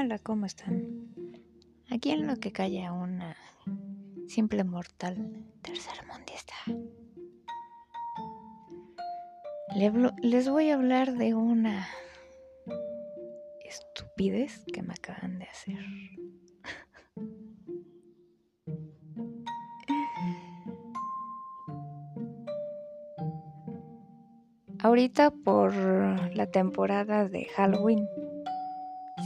Hola, ¿cómo están? Aquí en lo que calla una simple mortal tercermundista. Les voy a hablar de una estupidez que me acaban de hacer. Ahorita por la temporada de Halloween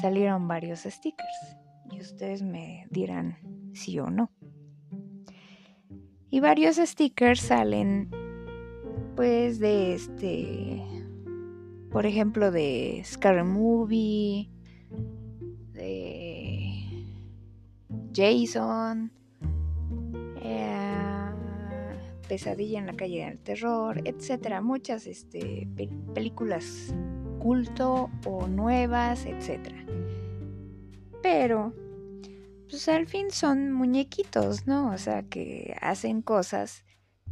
salieron varios stickers y ustedes me dirán sí o no. Y varios stickers salen pues de este por ejemplo de Scary Movie, de Jason, eh, Pesadilla en la calle del terror, etcétera, muchas este, películas culto o nuevas, etcétera. Pero, pues al fin son muñequitos, ¿no? O sea, que hacen cosas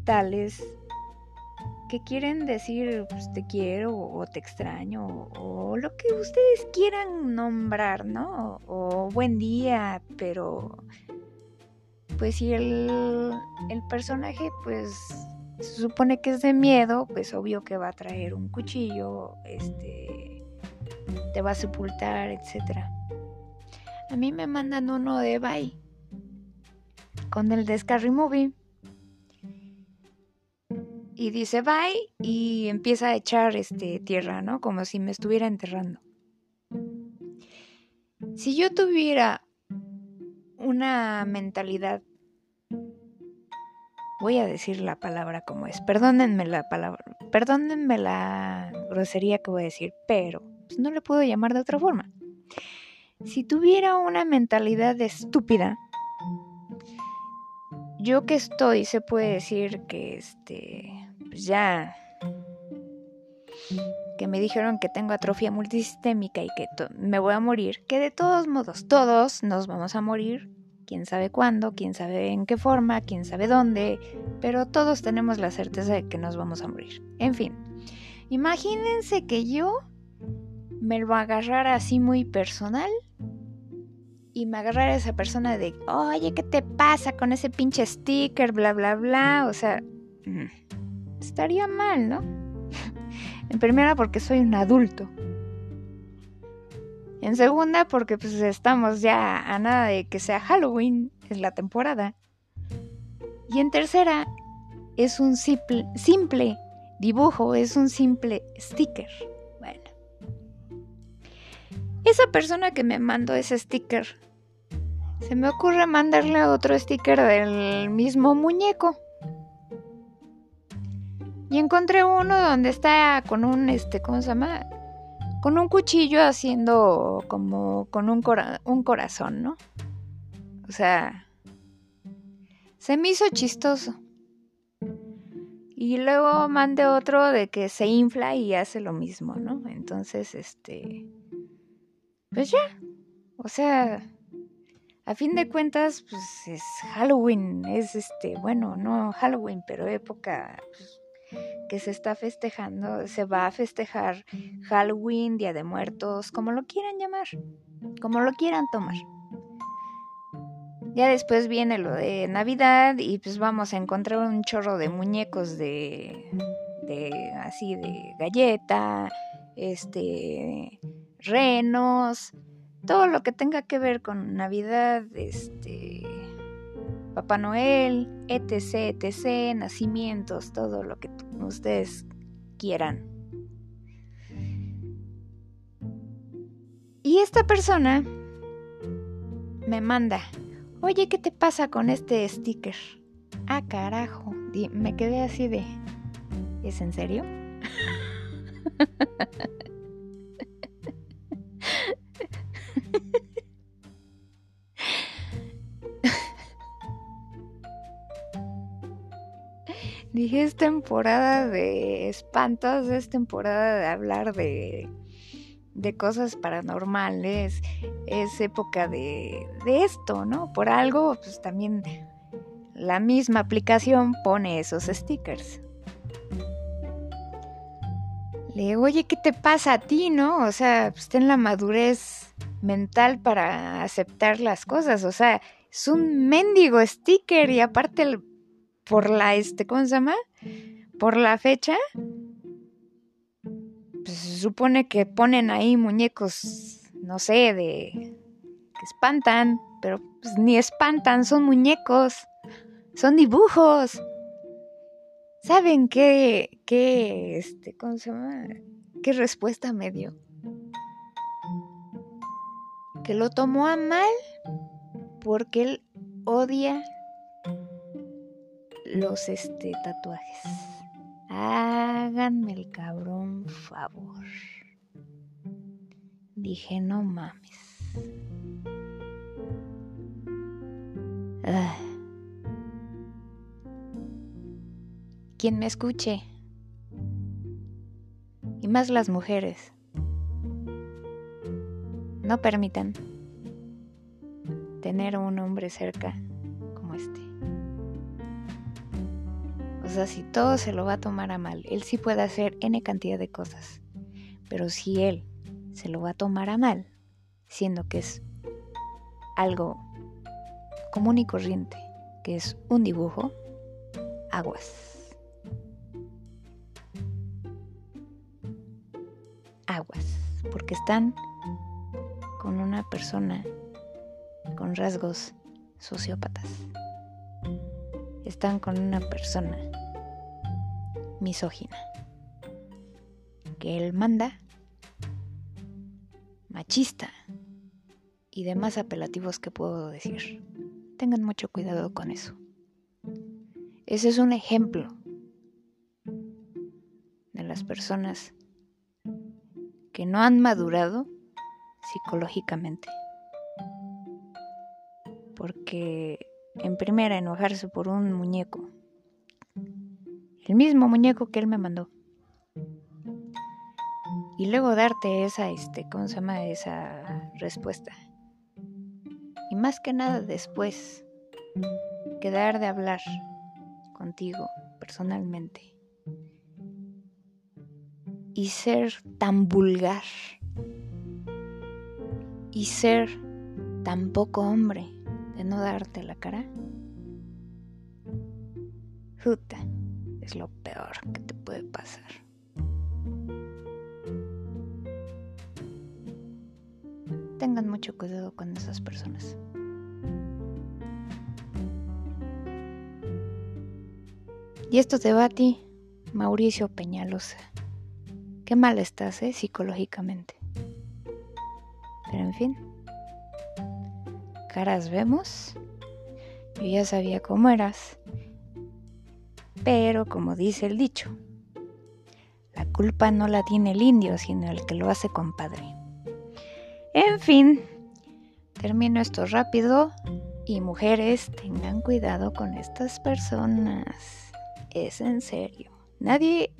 tales que quieren decir pues, te quiero o te extraño o, lo que ustedes quieran nombrar, ¿no? O, buen día, pero pues si el, el personaje pues se supone que es de miedo, pues obvio que va a traer un cuchillo, este, te va a sepultar, etcétera. A mí me mandan uno de Bye con el de Scary Movie. Y dice bye y empieza a echar este, tierra, ¿no? Como si me estuviera enterrando. Si yo tuviera una mentalidad, voy a decir la palabra como es, perdónenme la palabra, perdónenme la grosería que voy a decir, pero pues, no le puedo llamar de otra forma. Si tuviera una mentalidad estúpida, yo que estoy, se puede decir que este, pues ya, que me dijeron que tengo atrofia multisistémica y que me voy a morir, que de todos modos, todos nos vamos a morir, quién sabe cuándo, quién sabe en qué forma, quién sabe dónde, pero todos tenemos la certeza de que nos vamos a morir. En fin, imagínense que yo me lo agarrara así muy personal y me agarrara esa persona de, oye, ¿qué te pasa con ese pinche sticker? Bla, bla, bla. O sea, mm, estaría mal, ¿no? en primera porque soy un adulto. En segunda porque pues estamos ya a nada de que sea Halloween, es la temporada. Y en tercera es un simple, simple dibujo, es un simple sticker. Esa persona que me mandó ese sticker, se me ocurre mandarle otro sticker del mismo muñeco. Y encontré uno donde está con un, este, ¿cómo se llama? Con un cuchillo haciendo como con un, un corazón, ¿no? O sea, se me hizo chistoso. Y luego mandé otro de que se infla y hace lo mismo, ¿no? Entonces, este pues ya, o sea, a fin de cuentas, pues es Halloween, es este, bueno, no Halloween, pero época pues, que se está festejando, se va a festejar Halloween, Día de Muertos, como lo quieran llamar, como lo quieran tomar. Ya después viene lo de Navidad y pues vamos a encontrar un chorro de muñecos de, de así de galleta, este renos, todo lo que tenga que ver con Navidad, este, Papá Noel, etc, etc, nacimientos, todo lo que ustedes quieran. Y esta persona me manda, oye, ¿qué te pasa con este sticker? Ah, carajo, me quedé así de, ¿es en serio? Dije, es temporada de espantos, es temporada de hablar de, de cosas paranormales, es época de, de esto, ¿no? Por algo, pues también la misma aplicación pone esos stickers. Le digo, oye, ¿qué te pasa a ti, no? O sea, pues ten la madurez mental para aceptar las cosas. O sea, es un mendigo sticker y aparte por la, este, ¿cómo se llama? Por la fecha, pues se supone que ponen ahí muñecos, no sé, de que espantan, pero pues, ni espantan, son muñecos, son dibujos. ¿Saben qué, qué, este, cómo se llama? ¿Qué respuesta me dio? Que lo tomó a mal porque él odia los este, tatuajes. Háganme el cabrón favor. Dije, no mames. Ah. Quien me escuche, y más las mujeres, no permitan tener a un hombre cerca sea, si todo se lo va a tomar a mal, él sí puede hacer N cantidad de cosas. Pero si él se lo va a tomar a mal, siendo que es algo común y corriente, que es un dibujo, aguas. Aguas, porque están con una persona con rasgos sociópatas. Están con una persona misógina, que él manda, machista y demás apelativos que puedo decir. Tengan mucho cuidado con eso. Ese es un ejemplo de las personas que no han madurado psicológicamente porque en primera enojarse por un muñeco, el mismo muñeco que él me mandó, y luego darte esa, este, ¿cómo se llama? Esa respuesta. Y más que nada después, quedar de hablar contigo personalmente y ser tan vulgar y ser tan poco hombre no darte la cara, Juta es lo peor que te puede pasar. Tengan mucho cuidado con esas personas. Y esto te va a ti, Mauricio Peñalosa. Qué mal estás, ¿eh? Psicológicamente. Pero en fin caras vemos. Yo ya sabía cómo eras. Pero como dice el dicho, la culpa no la tiene el indio, sino el que lo hace compadre. En fin, termino esto rápido y mujeres, tengan cuidado con estas personas. Es en serio. Nadie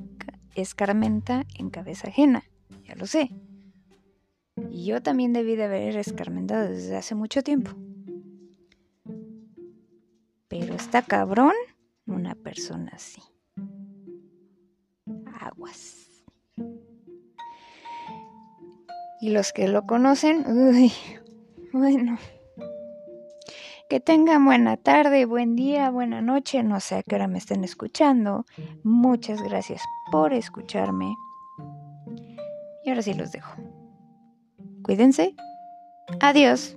escarmenta en cabeza ajena, ya lo sé. Y yo también debí de haber escarmentado desde hace mucho tiempo. Pero está cabrón una persona así. Aguas. Y los que lo conocen, bueno. Que tengan buena tarde, buen día, buena noche, no sé a qué hora me estén escuchando. Muchas gracias por escucharme. Y ahora sí los dejo. Cuídense. Adiós.